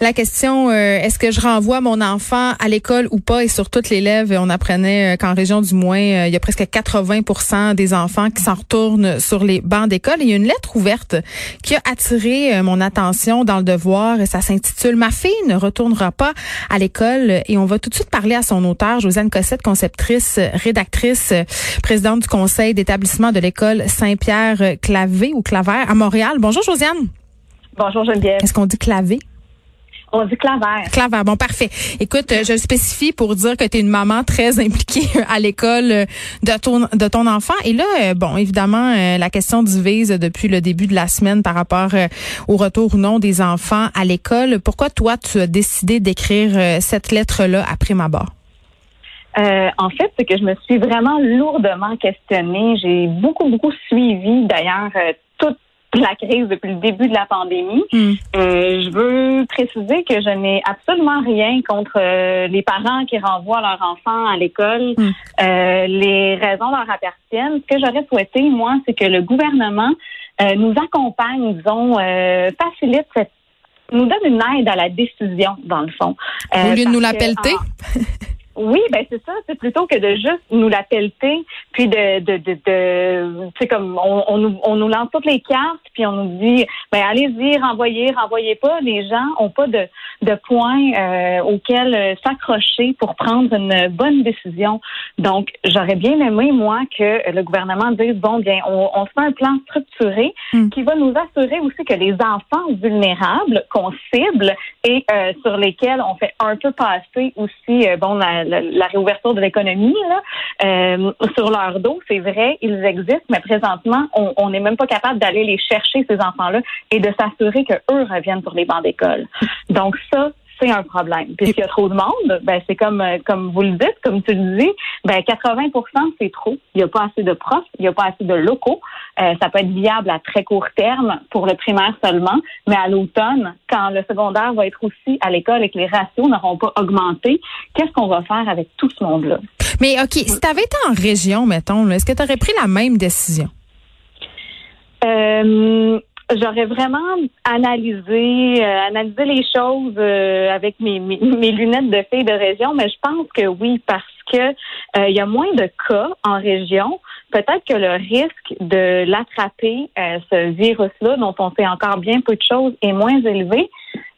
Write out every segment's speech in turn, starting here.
La question, euh, est-ce que je renvoie mon enfant à l'école ou pas? Et sur toutes les lèvres, on apprenait euh, qu'en région du moins, euh, il y a presque 80% des enfants qui s'en retournent sur les bancs d'école. Il y a une lettre ouverte qui a attiré mon attention dans le devoir. Et ça s'intitule Ma fille ne retournera pas à l'école. Et on va tout de suite parler à son auteur, Josiane Cossette, conceptrice, rédactrice, présidente du conseil d'établissement de l'école Saint-Pierre Clavé ou Claver à Montréal. Bonjour Josiane. Bonjour Geneviève. Est-ce qu'on dit clavé? On dit claver. Claver, bon, parfait. Écoute, euh, je spécifie pour dire que tu es une maman très impliquée à l'école euh, de ton, de ton enfant. Et là, euh, bon, évidemment, la question divise depuis le début de la semaine par rapport au retour ou non des enfants à l'école. Pourquoi toi, tu as décidé d'écrire cette lettre-là après ma barre? en fait, c'est que je me suis vraiment lourdement questionnée. J'ai beaucoup, beaucoup suivi d'ailleurs toute la crise depuis le début de la pandémie. Hmm. Euh, je veux préciser que je n'ai absolument rien contre euh, les parents qui renvoient leurs enfants à l'école. Hmm. Euh, les raisons leur appartiennent. Ce que j'aurais souhaité, moi, c'est que le gouvernement nous accompagne, disons, facilite cette nous donne une aide à la décision, dans le fond. Au lieu de nous la pelleter? Oui, ben c'est ça. C'est plutôt que de juste nous la pelleter, puis de, de, de, de c'est comme on, on, nous, on nous lance toutes les cartes, puis on nous dit, ben allez-y, renvoyez, renvoyez pas. Les gens ont pas de, de points euh, auxquels euh, s'accrocher pour prendre une bonne décision. Donc, j'aurais bien aimé moi que le gouvernement dise bon bien, on, on fait un plan structuré hmm. qui va nous assurer aussi que les enfants vulnérables qu'on cible et euh, sur lesquels on fait un peu passer aussi bon la la, réouverture de l'économie euh, sur leur dos. C'est vrai, ils existent, mais présentement, on n'est même pas capable d'aller les chercher, ces enfants-là, et de s'assurer qu'eux reviennent sur les bancs d'école. Donc ça, c'est un problème. Puis s'il y a trop de monde, ben c'est comme euh, comme vous le dites, comme tu le dis, ben 80% c'est trop. Il n'y a pas assez de profs, il n'y a pas assez de locaux. Euh, ça peut être viable à très court terme pour le primaire seulement, mais à l'automne, quand le secondaire va être aussi à l'école et que les ratios n'auront pas augmenté, qu'est-ce qu'on va faire avec tout ce monde-là? Mais OK, si tu avais été en région, mettons, est-ce que tu aurais pris la même décision? Euh, J'aurais vraiment analysé, euh, analysé les choses euh, avec mes, mes, lunettes de fille de région, mais je pense que oui, parce que euh, il y a moins de cas en région. Peut-être que le risque de l'attraper, ce virus-là, dont on sait encore bien peu de choses, est moins élevé.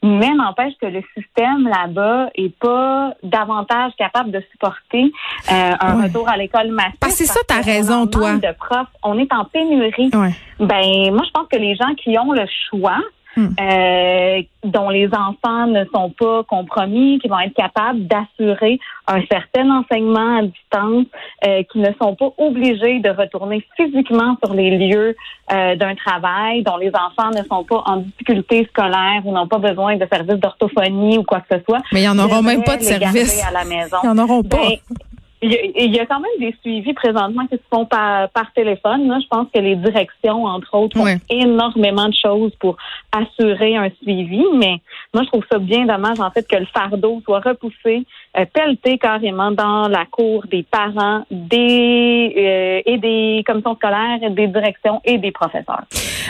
Mais n'empêche que le système là-bas est pas davantage capable de supporter euh, un retour à l'école massif. Parce que c'est ça, t'as raison, toi. De profs, on est en pénurie. Ben, moi, je pense que les gens qui ont le choix, Hmm. Euh, dont les enfants ne sont pas compromis, qui vont être capables d'assurer un certain enseignement à distance, euh, qui ne sont pas obligés de retourner physiquement sur les lieux euh, d'un travail, dont les enfants ne sont pas en difficulté scolaire ou n'ont pas besoin de services d'orthophonie ou quoi que ce soit. Mais ils n'en auront même pas de service. à la maison. Ils n'en auront pas. Ben, il y, a, quand même des suivis présentement qui se font par, par téléphone. Là. Je pense que les directions, entre autres, font énormément de choses pour assurer un suivi. Mais moi, je trouve ça bien dommage, en fait, que le fardeau soit repoussé, euh, pelleté carrément dans la cour des parents, des euh, et des commissions scolaires, des directions et des professeurs.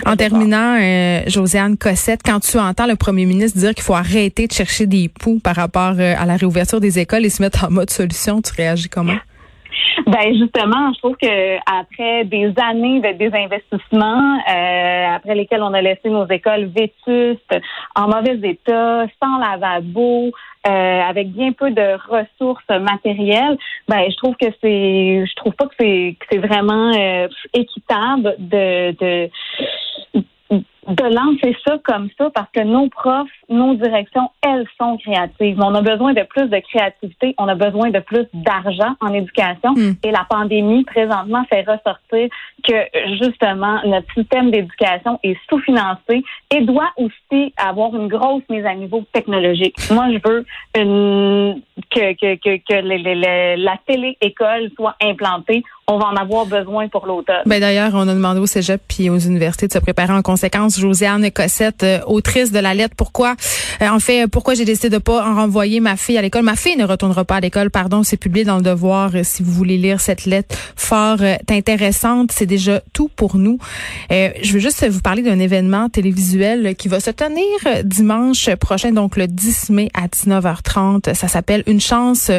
En terminant, euh, Josiane Cossette, quand tu entends le premier ministre dire qu'il faut arrêter de chercher des poux par rapport euh, à la réouverture des écoles et se mettre en mode solution, tu réagis ben justement, je trouve que après des années de désinvestissement, euh, après lesquels on a laissé nos écoles vétustes, en mauvais état, sans lavabo, euh, avec bien peu de ressources matérielles, ben je trouve que c'est, je trouve pas que c'est, que c'est vraiment euh, équitable de, de de lancer ça comme ça parce que nos profs, nos directions, elles sont créatives. On a besoin de plus de créativité, on a besoin de plus d'argent en éducation hmm. et la pandémie présentement fait ressortir que justement notre système d'éducation est sous-financé et doit aussi avoir une grosse mise à niveau technologique. Moi, je veux une, que, que, que, que la télé-école soit implantée on va en avoir besoin pour l'automne. Ben d'ailleurs, on a demandé au Cégep puis aux universités de se préparer en conséquence. Josiane Cossette, euh, autrice de la lettre, pourquoi, euh, en fait, pourquoi j'ai décidé de pas en renvoyer ma fille à l'école? Ma fille ne retournera pas à l'école, pardon, c'est publié dans le Devoir. Euh, si vous voulez lire cette lettre fort intéressante, c'est déjà tout pour nous. je veux juste vous parler d'un événement télévisuel qui va se tenir dimanche prochain, donc le 10 mai à 19h30. Ça s'appelle Une chance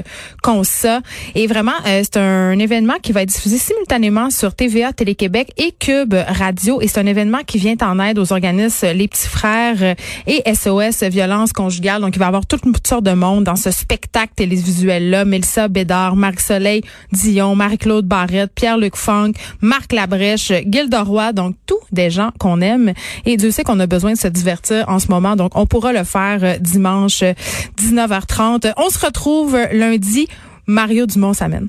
qu'on ça. Et vraiment, c'est un événement qui va être diffusé simultanément sur TVA, Télé-Québec et Cube Radio. Et c'est un événement qui vient en aide aux organismes Les Petits Frères et SOS Violence Conjugale. Donc, il va y avoir toutes sortes de monde dans ce spectacle télévisuel-là. Mélissa Bédard, Marc-Soleil Dion, Marie-Claude Barrette, Pierre-Luc Funk, Marc Labrèche, Gilda Roy. Donc, tous des gens qu'on aime. Et Dieu sait qu'on a besoin de se divertir en ce moment. Donc, on pourra le faire euh, dimanche 19h30. On se retrouve lundi. Mario Dumont s'amène.